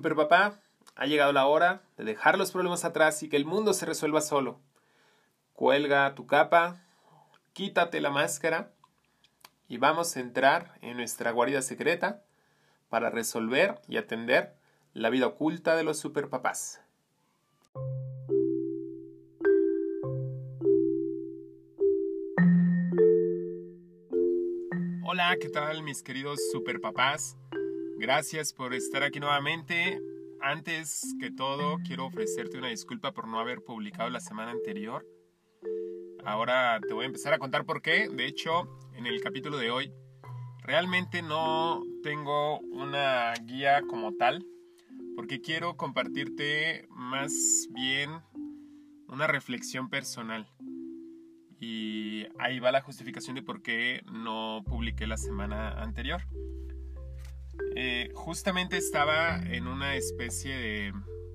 Super papá, ha llegado la hora de dejar los problemas atrás y que el mundo se resuelva solo. Cuelga tu capa, quítate la máscara y vamos a entrar en nuestra guarida secreta para resolver y atender la vida oculta de los superpapás. Hola, ¿qué tal mis queridos superpapás? Gracias por estar aquí nuevamente. Antes que todo, quiero ofrecerte una disculpa por no haber publicado la semana anterior. Ahora te voy a empezar a contar por qué. De hecho, en el capítulo de hoy, realmente no tengo una guía como tal, porque quiero compartirte más bien una reflexión personal. Y ahí va la justificación de por qué no publiqué la semana anterior. Eh, justamente estaba en una especie de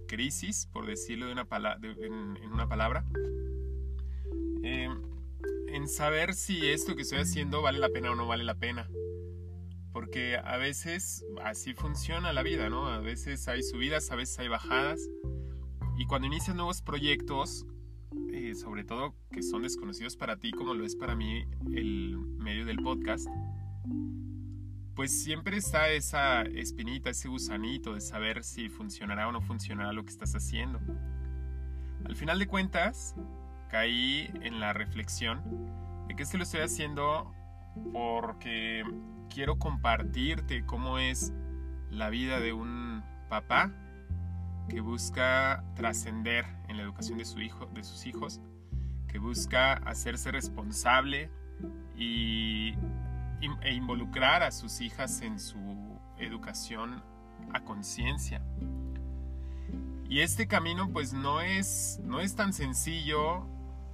crisis, por decirlo de una en, una palabra, eh, en saber si esto que estoy haciendo vale la pena o no vale la pena. Porque a veces así funciona la vida, ¿no? A veces hay subidas, a veces hay bajadas. Y cuando inicias nuevos proyectos, eh, sobre todo que son desconocidos para ti, como lo es para mí el medio del podcast, pues siempre está esa espinita, ese gusanito de saber si funcionará o no funcionará lo que estás haciendo. Al final de cuentas, caí en la reflexión de que esto lo estoy haciendo porque quiero compartirte cómo es la vida de un papá que busca trascender en la educación de, su hijo, de sus hijos, que busca hacerse responsable y e involucrar a sus hijas en su educación a conciencia. Y este camino pues no es, no es tan sencillo,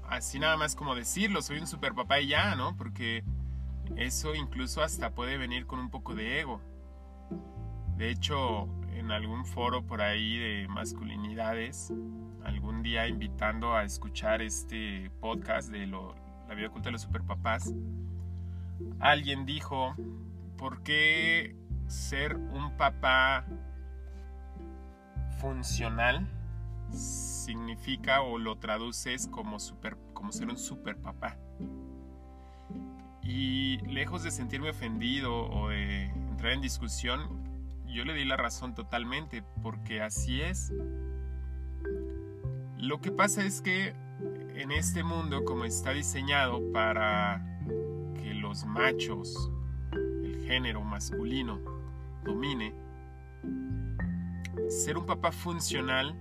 así nada más como decirlo, soy un super papá y ya, ¿no? Porque eso incluso hasta puede venir con un poco de ego. De hecho, en algún foro por ahí de masculinidades, algún día invitando a escuchar este podcast de la vida oculta de los superpapás, alguien dijo, ¿por qué ser un papá funcional significa o lo traduces como, como ser un super papá? Y lejos de sentirme ofendido o de entrar en discusión, yo le di la razón totalmente, porque así es. Lo que pasa es que en este mundo, como está diseñado para los machos, el género masculino, domine, ser un papá funcional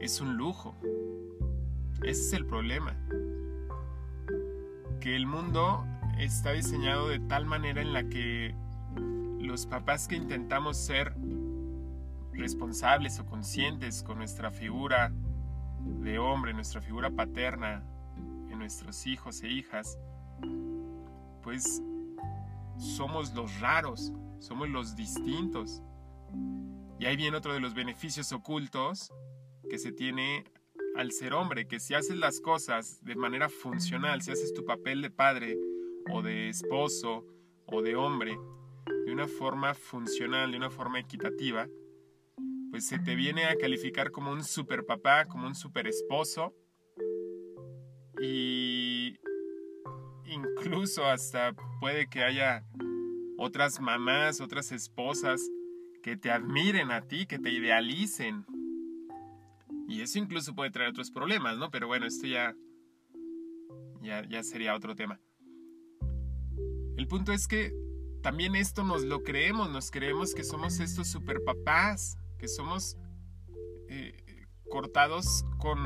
es un lujo. Ese es el problema. Que el mundo está diseñado de tal manera en la que los papás que intentamos ser responsables o conscientes con nuestra figura de hombre, nuestra figura paterna en nuestros hijos e hijas, pues somos los raros, somos los distintos. Y ahí viene otro de los beneficios ocultos que se tiene al ser hombre, que si haces las cosas de manera funcional, si haces tu papel de padre o de esposo o de hombre de una forma funcional, de una forma equitativa, pues se te viene a calificar como un super papá, como un super esposo. Y incluso hasta puede que haya otras mamás, otras esposas que te admiren a ti, que te idealicen. Y eso incluso puede traer otros problemas, ¿no? Pero bueno, esto ya, ya, sería otro tema. El punto es que también esto nos lo creemos, nos creemos que somos estos super papás, que somos eh, cortados con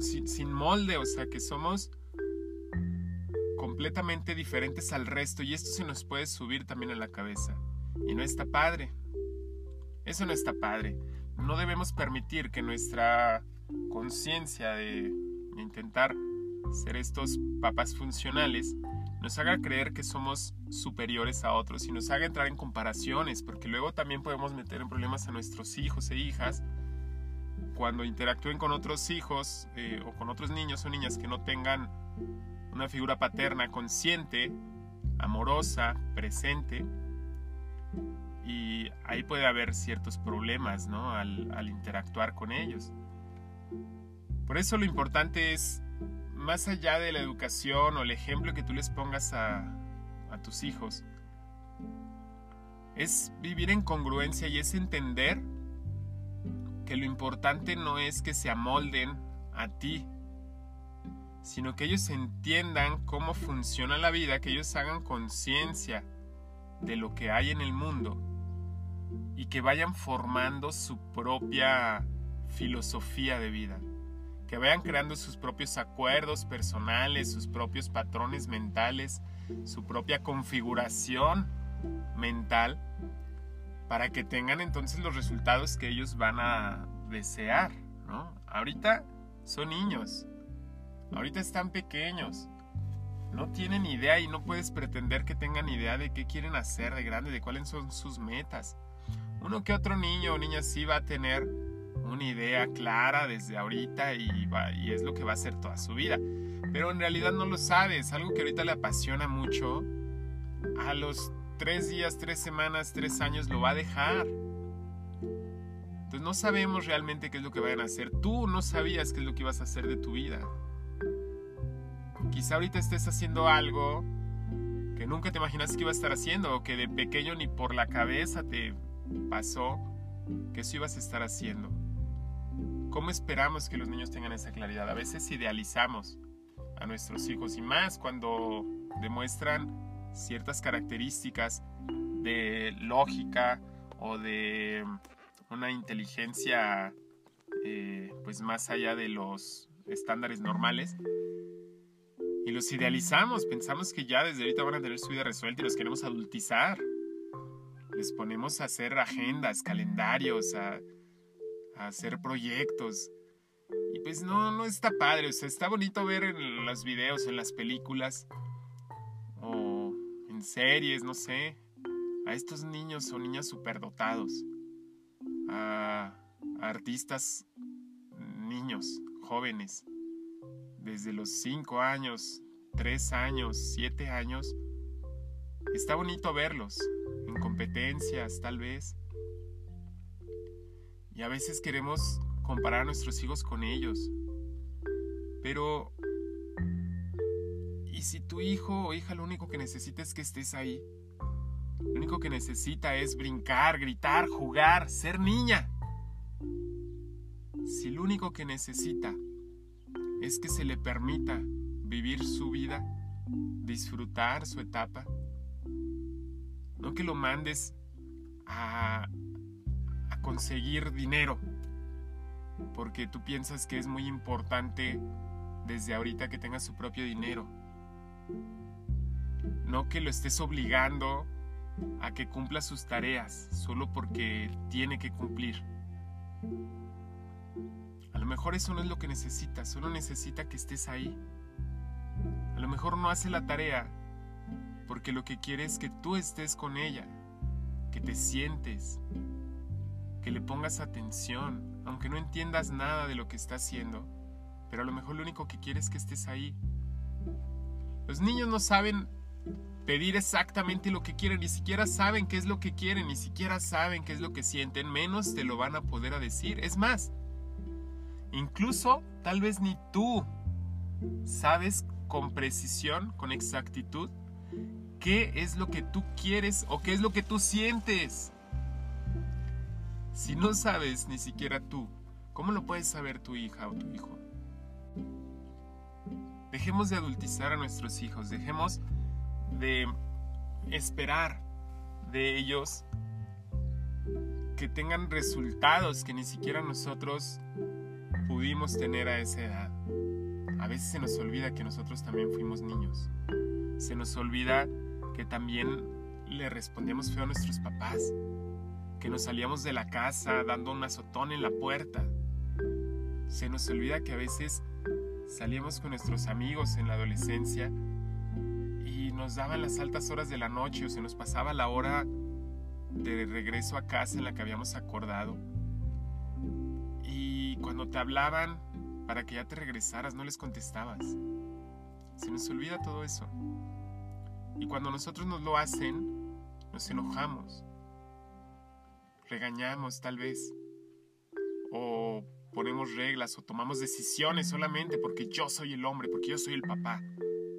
sin, sin molde, o sea, que somos completamente diferentes al resto y esto se nos puede subir también a la cabeza. Y no está padre. Eso no está padre. No debemos permitir que nuestra conciencia de intentar ser estos papás funcionales nos haga creer que somos superiores a otros y nos haga entrar en comparaciones, porque luego también podemos meter en problemas a nuestros hijos e hijas cuando interactúen con otros hijos eh, o con otros niños o niñas que no tengan una figura paterna consciente, amorosa, presente, Y ahí puede haber ciertos problemas, ¿no? Al, interactuar con ellos. Por eso lo importante es, más allá de la educación o el ejemplo que tú les pongas a tus hijos, es vivir en congruencia y es entender que lo importante no es que se amolden a ti, sino que ellos entiendan cómo funciona la vida, que ellos hagan conciencia de lo que hay en el mundo y que vayan formando su propia filosofía de vida, que vayan creando sus propios acuerdos personales, sus propios patrones mentales, su propia configuración mental para que tengan entonces los resultados que ellos van a desear, ¿no? Ahorita son niños, ahorita están pequeños, no tienen idea y no puedes pretender que tengan idea de qué quieren hacer de grande, de cuáles son sus metas. Uno que otro niño o niña sí va a tener una idea clara desde ahorita y, va, y es lo que va a hacer toda su vida. Pero en realidad no lo sabes, algo que ahorita le apasiona mucho. A los tres días, tres semanas, tres años lo va a dejar. Entonces no sabemos realmente qué es lo que vayan a hacer. Tú no sabías qué es lo que ibas a hacer de tu vida. Quizá ahorita estés haciendo algo que nunca te imaginaste que iba a estar haciendo o que de pequeño ni por la cabeza te pasó que eso ibas a estar haciendo. ¿Cómo esperamos que los niños tengan esa claridad? A veces idealizamos a nuestros hijos y más cuando demuestran ciertas características de lógica o de una inteligencia eh, pues más allá de los estándares normales y los idealizamos, pensamos que ya desde ahorita van a tener su vida resuelta y los queremos adultizar. Les ponemos a hacer agendas, calendarios, a, a hacer proyectos. Y pues no, no está padre, o sea, está bonito ver en los videos, en las películas, series, no sé, a estos niños o niñas superdotados, a, a artistas niños, jóvenes, desde los 5 años, 3 años, 7 años. Está bonito verlos, en competencias tal vez. Y a veces queremos comparar a nuestros hijos con ellos. Pero y si tu hijo o hija lo único que necesita es que estés ahí, lo único que necesita es brincar, gritar, jugar, ser niña. Si lo único que necesita es que se le permita vivir su vida, disfrutar su etapa, no que lo mandes a, conseguir dinero, porque tú piensas que es muy importante desde ahorita que tenga su propio dinero no que lo estés obligando a que cumpla sus tareas solo porque tiene que cumplir. Mejor eso no es lo que necesita, solo necesita que estés ahí. A lo mejor no hace la tarea porque lo que quiere es que tú estés con ella, que te sientes, que le pongas atención, aunque no entiendas nada de lo que está haciendo, pero a lo mejor lo único que quiere es que estés ahí los niños no saben pedir exactamente lo que quieren, ni siquiera saben qué es lo que quieren, ni siquiera saben qué es lo que sienten, menos te lo van a poder decir. Es más, incluso tal vez ni tú sabes con precisión, con exactitud, qué es lo que tú quieres o qué es lo que tú sientes. Si no sabes ni siquiera tú, ¿cómo lo puedes saber tu hija o tu hijo? Dejemos de adultizar a nuestros hijos, dejemos de esperar de ellos que tengan resultados que ni siquiera nosotros pudimos tener a esa edad. A veces se nos olvida que nosotros también fuimos niños. Se nos olvida que también le respondíamos feo a nuestros papás, que nos salíamos de la casa dando un azotón en la puerta. Se nos olvida que a veces Salíamos con nuestros amigos en la adolescencia y nos daban las altas horas de la noche o se nos pasaba la hora de regreso a casa en la que habíamos acordado. Cuando te hablaban para que ya te regresaras, no les contestabas. Se nos olvida todo eso. Y cuando nosotros nos lo hacen, nos enojamos. regañamos tal vez, o ponemos reglas o tomamos decisiones solamente porque yo soy el hombre, porque yo soy el papá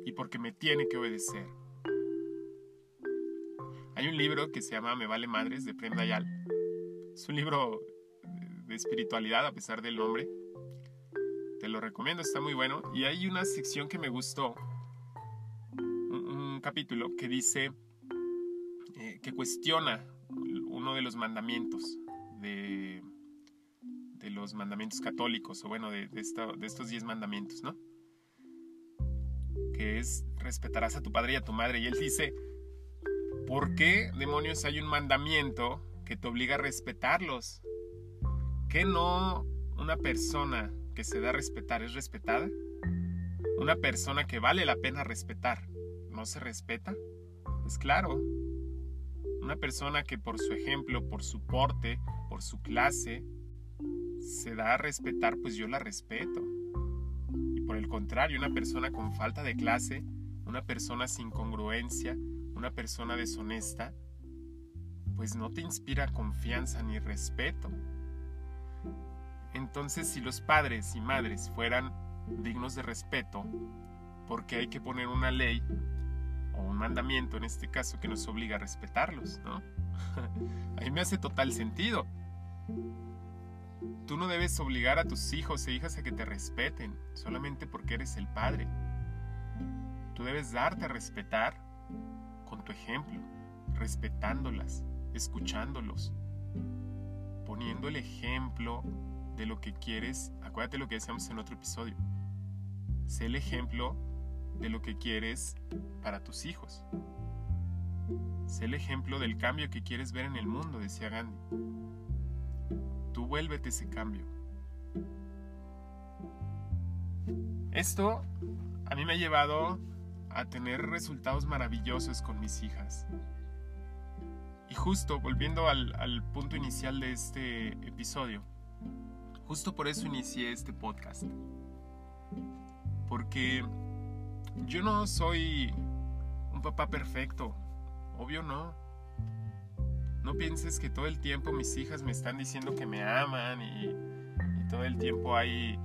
y porque me tiene que obedecer. Hay un libro que se llama Me vale madres de Prem Dayal. Es un libro de espiritualidad a pesar del nombre. Te lo recomiendo, está muy bueno. Y hay una sección que me gustó, un, capítulo que dice, eh, que cuestiona uno de los mandamientos de, de los mandamientos católicos, o bueno, de, de, estos diez mandamientos, ¿no? Que es respetarás a tu padre y a tu madre. Y él dice, ¿por qué demonios hay un mandamiento que te obliga a respetarlos? ¿Qué no una persona que se da a respetar es respetada? ¿Una persona que vale la pena respetar no se respeta? Es claro. Una persona que por su ejemplo, por su porte, por su clase, se da a respetar, pues yo la respeto. Y por el contrario, una persona con falta de clase, una persona sin congruencia, una persona deshonesta, pues no te inspira confianza ni respeto. Entonces, si los padres y madres fueran dignos de respeto, porque hay que poner una ley o un mandamiento en este caso que nos obliga a respetarlos, ¿no? a mí me hace total sentido. Tú no debes obligar a tus hijos e hijas a que te respeten solamente porque eres el padre. Tú debes darte a respetar con tu ejemplo, respetándolas, escuchándolos, poniendo el ejemplo de lo que quieres, acuérdate lo que decíamos en otro episodio. Sé el ejemplo de lo que quieres para tus hijos. Sé el ejemplo del cambio que quieres ver en el mundo, decía Gandhi. Tú vuélvete ese cambio. Esto a mí me ha llevado a tener resultados maravillosos con mis hijas. Y justo volviendo al, al punto inicial de este episodio, Justo por eso inicié este podcast. Porque yo no soy un papá perfecto. Obvio no. No pienses que todo el tiempo mis hijas me están diciendo que me aman y, todo el tiempo hay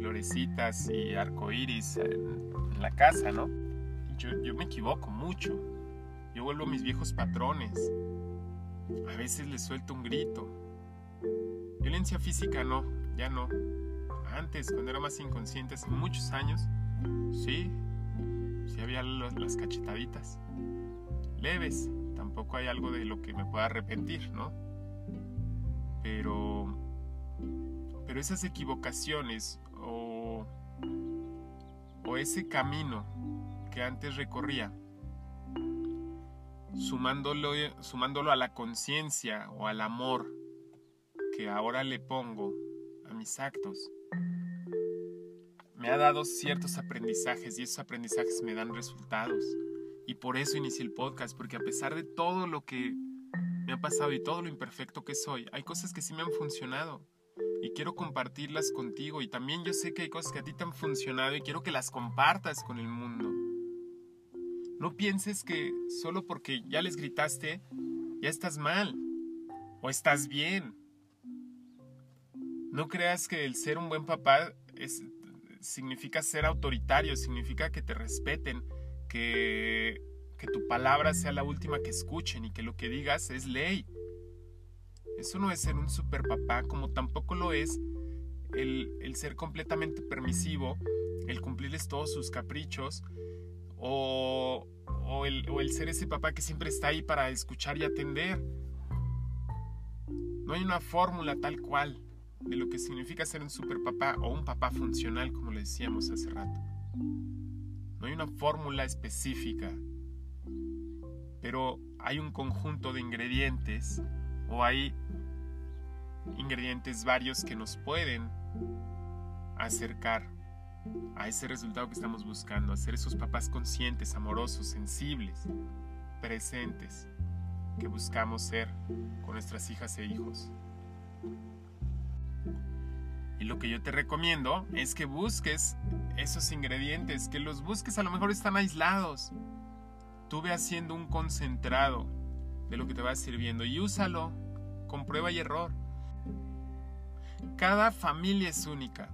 florecitas y arcoíris en, en, la casa, ¿no? Yo, yo me equivoco mucho. Yo vuelvo a mis viejos patrones. A veces les suelto un grito. Violencia física no, ya no. Antes, cuando era más inconsciente, hace muchos años, sí, sí había las cachetaditas. Leves, tampoco hay algo de lo que me pueda arrepentir, ¿no? Pero, pero esas equivocaciones o, o ese camino que antes recorría, sumándolo, sumándolo a la conciencia o al amor que ahora le pongo mis me ha dado ciertos aprendizajes y esos aprendizajes me dan resultados. Y por eso inicié el podcast, porque a pesar de todo lo que me ha pasado y todo lo imperfecto que soy, hay cosas que sí me han funcionado y quiero compartirlas contigo. Y también yo sé que hay cosas que a ti te han funcionado y quiero que las compartas con el mundo. No pienses que solo porque ya les gritaste, ya estás mal o estás bien. No creas que el ser un buen papá es, significa ser autoritario, significa que te respeten, que, que tu palabra sea la última que escuchen y que lo que digas es ley. Eso no es ser un super papá, como tampoco lo es el, el ser completamente permisivo, el cumplirles todos sus caprichos o, o, el, o el ser ese papá que siempre está ahí para escuchar y atender. No hay una fórmula tal cual de lo que significa ser un super papá o un papá funcional, como le decíamos hace rato. No hay una fórmula específica, pero hay un conjunto de ingredientes o hay ingredientes varios que nos pueden acercar a ese resultado que estamos buscando, a ser esos papás conscientes, amorosos, sensibles, presentes, que buscamos ser con nuestras hijas e hijos. Y lo que yo te recomiendo es que busques esos ingredientes, que los busques, a lo mejor están aislados. Tú ve haciendo un concentrado de lo que te va sirviendo y úsalo, con prueba y error. Cada familia es única.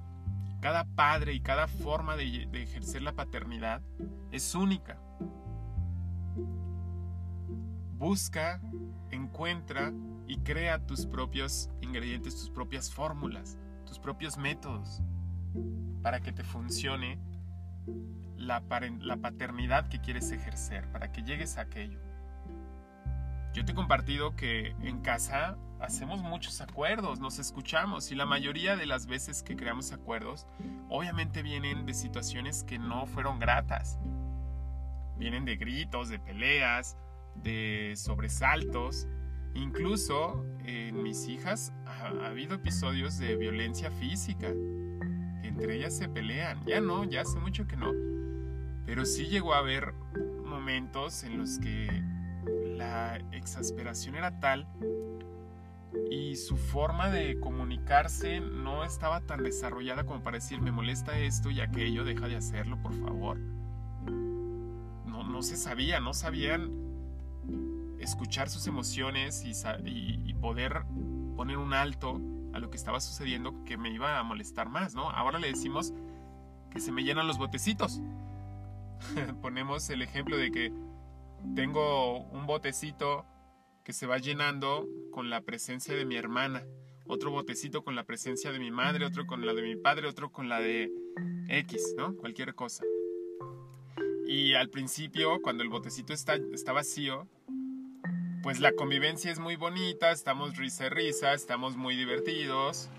Cada padre y cada forma de, de ejercer la paternidad es única. Busca, encuentra y crea tus propios ingredientes, tus propias fórmulas, tus propios métodos para que te funcione la, la paternidad que quieres ejercer, para que llegues a aquello. Yo te he compartido que en casa hacemos muchos acuerdos, nos escuchamos y la mayoría de las veces que creamos acuerdos, obviamente vienen de situaciones que no fueron gratas. Vienen de gritos, de peleas, de sobresaltos. Incluso en mis hijas ha, ha habido episodios de violencia física. Entre ellas se pelean. Ya no, ya hace mucho que no. Pero sí llegó a haber momentos en los que la exasperación era tal y su forma de comunicarse no estaba tan desarrollada como para decir me molesta esto y aquello, deja de hacerlo, por favor. No, no se sabía, no sabían escuchar sus emociones y, poder poner un alto a lo que estaba sucediendo que me iba a molestar más, ¿no? Ahora le decimos que se me llenan los botecitos. Ponemos el ejemplo de que tengo un botecito que se va llenando con la presencia de mi hermana, otro botecito con la presencia de mi madre, otro con la de mi padre, otro con la de X, ¿no? Cualquier cosa. Y al principio, cuando el botecito está, está vacío, pues la convivencia es muy bonita, estamos risa y risa, estamos muy divertidos,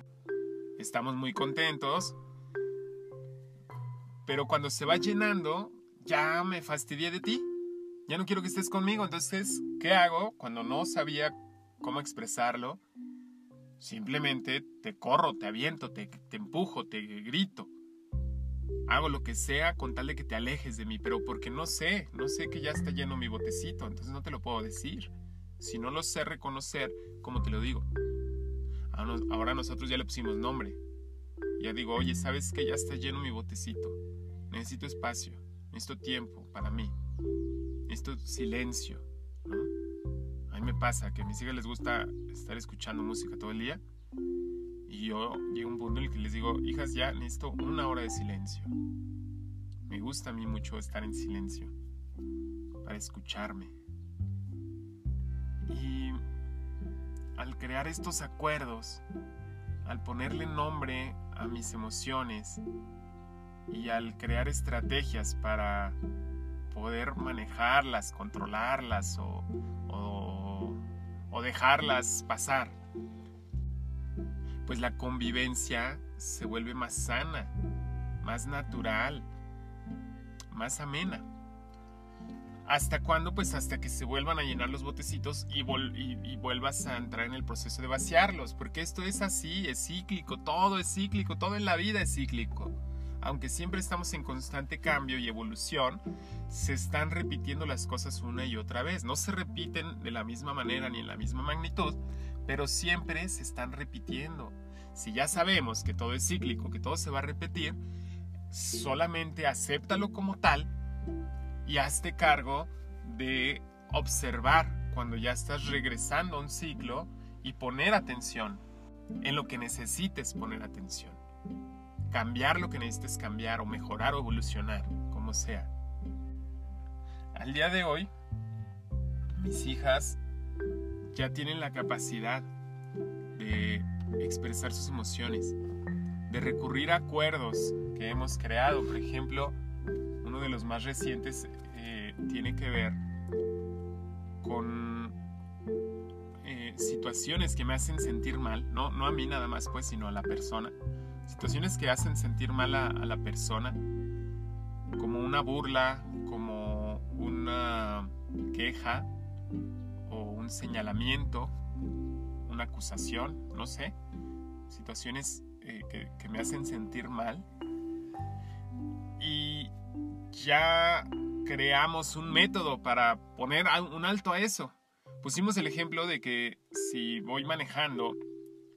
estamos muy contentos. Pero cuando se va llenando, ya me fastidié de ti ya no quiero que estés conmigo. Entonces, ¿qué hago cuando no sabía cómo expresarlo? Simplemente te corro, te aviento, te, te empujo, te grito. Hago lo que sea con tal de que te alejes de mí, pero porque no sé, no sé que ya está lleno mi botecito, entonces no te lo puedo decir. Si no lo sé reconocer, ¿cómo te lo digo? Ahora nosotros ya le pusimos nombre. Ya digo, oye, ¿sabes que ya está lleno mi botecito? Necesito espacio, necesito tiempo para mí esto silencio. A mí me pasa que a mis hijas les gusta estar escuchando música todo el día. Y yo llego un punto en el que les digo, hijas, ya necesito una hora de silencio. Me gusta a mí mucho estar en silencio para escucharme. Al crear estos acuerdos, al ponerle nombre a mis emociones y al crear estrategias para poder manejarlas, controlarlas o, dejarlas pasar, pues la convivencia se vuelve más sana, más natural, más amena. ¿Hasta cuándo? Pues hasta que se vuelvan a llenar los botecitos y, y, vuelvas a entrar en el proceso de vaciarlos, porque esto es así, es cíclico, todo es cíclico, todo en la vida es cíclico aunque siempre estamos en constante cambio y evolución, se están repitiendo las cosas una y otra vez. No se repiten de la misma manera ni en la misma magnitud, pero siempre se están repitiendo. Si ya sabemos que todo es cíclico, que todo se va a repetir, solamente acéptalo como tal y hazte cargo de observar cuando ya estás regresando a un ciclo y poner atención en lo que necesites poner atención cambiar lo que necesites cambiar o mejorar o evolucionar, como sea. Al día de hoy, mis hijas ya tienen la capacidad de expresar sus emociones, de recurrir a acuerdos que hemos creado. Por ejemplo, de los más recientes eh, tiene que ver con eh, situaciones que me hacen sentir mal, no, no a mí nada más, pues, sino a la persona situaciones que hacen sentir mal a, la persona, como una burla, como una queja o un señalamiento, una acusación, no sé, situaciones eh, que, que me hacen sentir mal. Y ya creamos un método para poner un alto a eso. Pusimos el ejemplo de que si voy manejando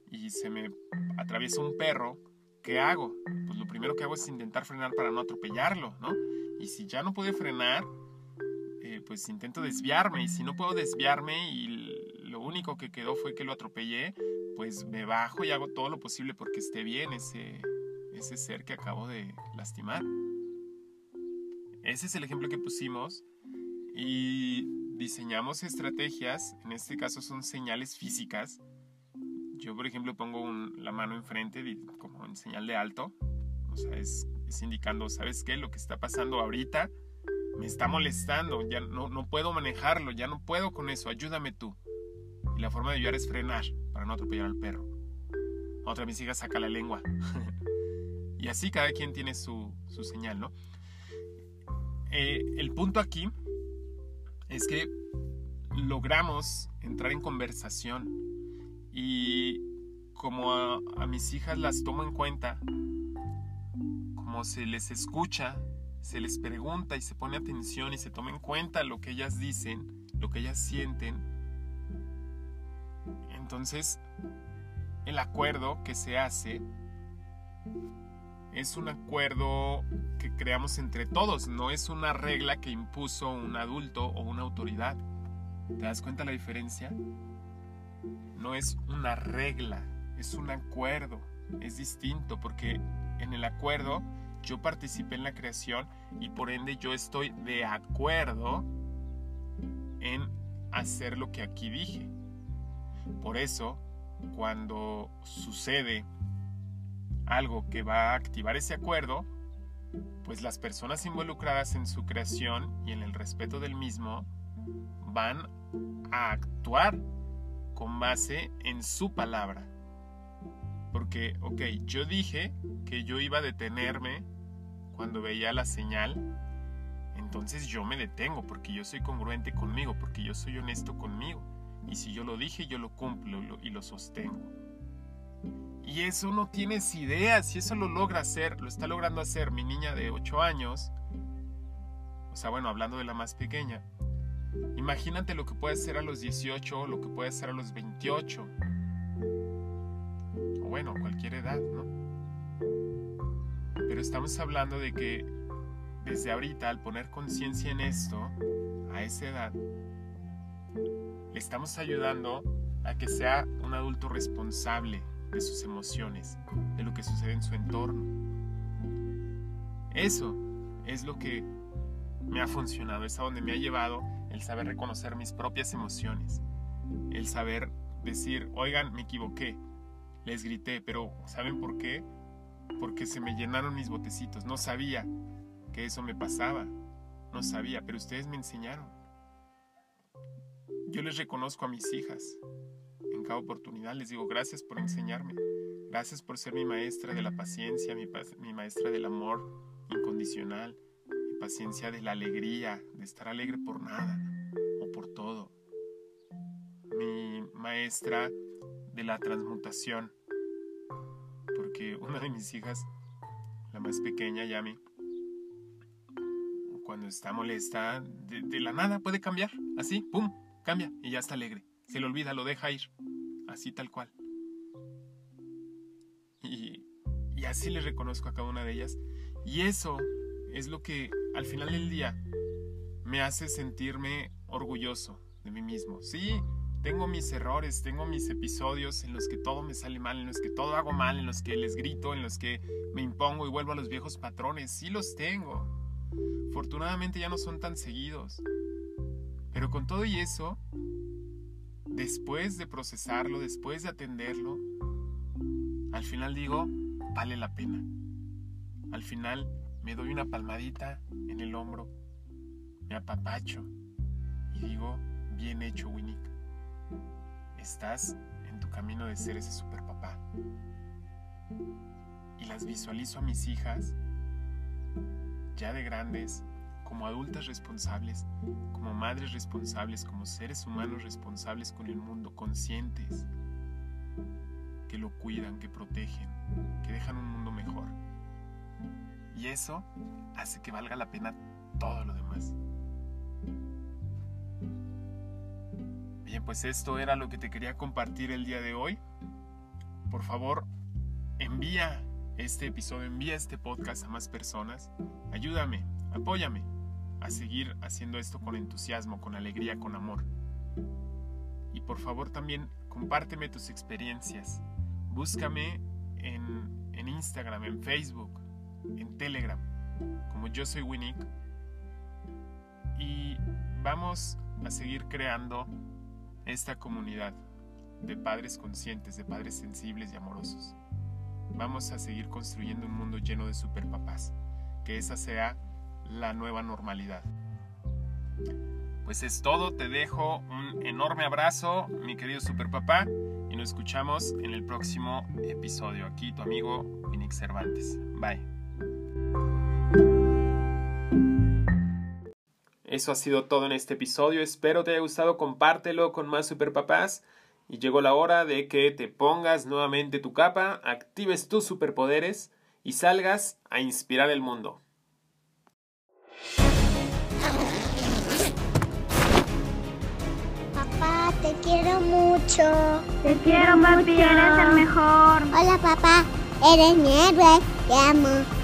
y se me atraviesa un perro, ¿qué hago? Pues lo primero que hago es intentar frenar para no atropellarlo, ¿no? Y si ya no puedo frenar, eh, pues intento desviarme. Y si no puedo desviarme y lo único que quedó fue que lo atropellé, pues me bajo y hago todo lo posible porque esté bien ese, ese ser que acabo de lastimar. Ese es el ejemplo que pusimos y diseñamos estrategias, en este caso son señales físicas. Yo, por ejemplo, pongo la mano enfrente como en señal de alto, o sea, es, indicando, ¿sabes qué? Lo que está pasando ahorita me está molestando, ya no, no puedo manejarlo, ya no puedo con eso, ayúdame tú. Y la forma de ayudar es frenar para no atropellar al perro. Otra de mis hijas saca la lengua. y así cada quien tiene su, su señal, ¿no? Eh, el punto aquí es que logramos entrar en conversación y como a, a mis hijas las tomo en cuenta, como se les escucha se les pregunta y se pone atención y se toma en cuenta lo que ellas dicen, lo que ellas sienten, entonces el acuerdo que se hace es un acuerdo que creamos entre todos, no es una regla que impuso un adulto o una autoridad. ¿Te das cuenta la diferencia? No es una regla, es un acuerdo. Es distinto porque en el acuerdo yo participé en la creación y por ende yo estoy de acuerdo en hacer lo que aquí dije. Por eso, cuando sucede algo que va a activar ese acuerdo, pues las personas involucradas en su creación y en el respeto del mismo van a actuar con base en su palabra. Porque, ok, yo dije que yo iba a detenerme cuando veía la señal, entonces yo me detengo porque yo soy congruente conmigo, porque yo soy honesto conmigo. Y si yo lo dije, yo lo cumplo y lo sostengo. Y eso no tienes idea, si eso lo logra hacer, lo está logrando hacer mi niña de 8 años, o sea, bueno, hablando de la más pequeña, imagínate lo que puede hacer a los 18, lo que puede hacer a los 28, o bueno, cualquier edad, ¿no? Pero estamos hablando de que desde ahorita, al poner conciencia en esto, a esa edad, le estamos ayudando a que sea un adulto responsable de sus emociones, de lo que sucede en su entorno. Eso es lo que me ha funcionado, es a donde me ha llevado el saber reconocer mis propias emociones, el saber decir, oigan, me equivoqué, les grité, pero ¿saben por qué? porque se me llenaron mis botecitos. No sabía que eso me pasaba. No sabía, pero ustedes me enseñaron. Yo les reconozco a mis hijas. Cada oportunidad les digo gracias por enseñarme. Gracias por ser mi maestra de la paciencia, mi, maestra del amor incondicional, mi paciencia de la alegría, de estar alegre por nada o por todo. Mi maestra de la transmutación, una de mis hijas, la más pequeña, Yami, cuando está molesta, de, la nada puede cambiar, así, ¡pum! Cambia y ya está alegre. Se le olvida, lo deja ir, así tal cual. Y, y así le reconozco a cada una de ellas. Y eso es lo que al final del día me hace sentirme orgulloso de mí mismo. Sí, tengo mis errores, tengo mis episodios en los que todo me sale mal, en los que todo hago mal, en los que les grito, en los que me impongo y vuelvo a los viejos patrones. Sí los tengo. Afortunadamente ya no son tan seguidos. Pero con todo y eso, después de procesarlo, después de atenderlo, al final digo, vale la pena. Al final me doy una palmadita en el hombro, me apapacho y digo, bien hecho, Winnie estás en tu camino de ser ese super papá. Y las visualizo a mis hijas, ya de grandes, como adultas responsables, como madres responsables, como seres humanos responsables con el mundo, conscientes, que lo cuidan, que protegen, que dejan un mundo mejor. Y eso hace que valga la pena todo lo demás. Bien, pues esto era lo que te quería compartir el día de hoy. Por favor, envía este episodio, envía este podcast a más personas. Ayúdame, apóyame a seguir haciendo esto con entusiasmo, con alegría, con amor. y por favor también compárteme tus experiencias. Búscame en, en Instagram, en Facebook, en Telegram, como yo soy Winnick. Y vamos a seguir creando esta comunidad de padres conscientes, de padres sensibles y amorosos. Vamos a seguir construyendo un mundo lleno de superpapás. Que esa sea la nueva normalidad. Pues es todo, te dejo un enorme abrazo, mi querido superpapá, y nos escuchamos en el próximo episodio. Aquí tu amigo Winix Cervantes. Bye. Eso ha sido todo en este episodio. Espero te haya gustado. Compártelo con más superpapás. Y llegó la hora de que te pongas nuevamente tu capa, actives tus superpoderes y salgas a inspirar el mundo. Quiero mucho. Te quiero, papi, eres el mejor. Hola, papá. Eres mi héroe. Te amo.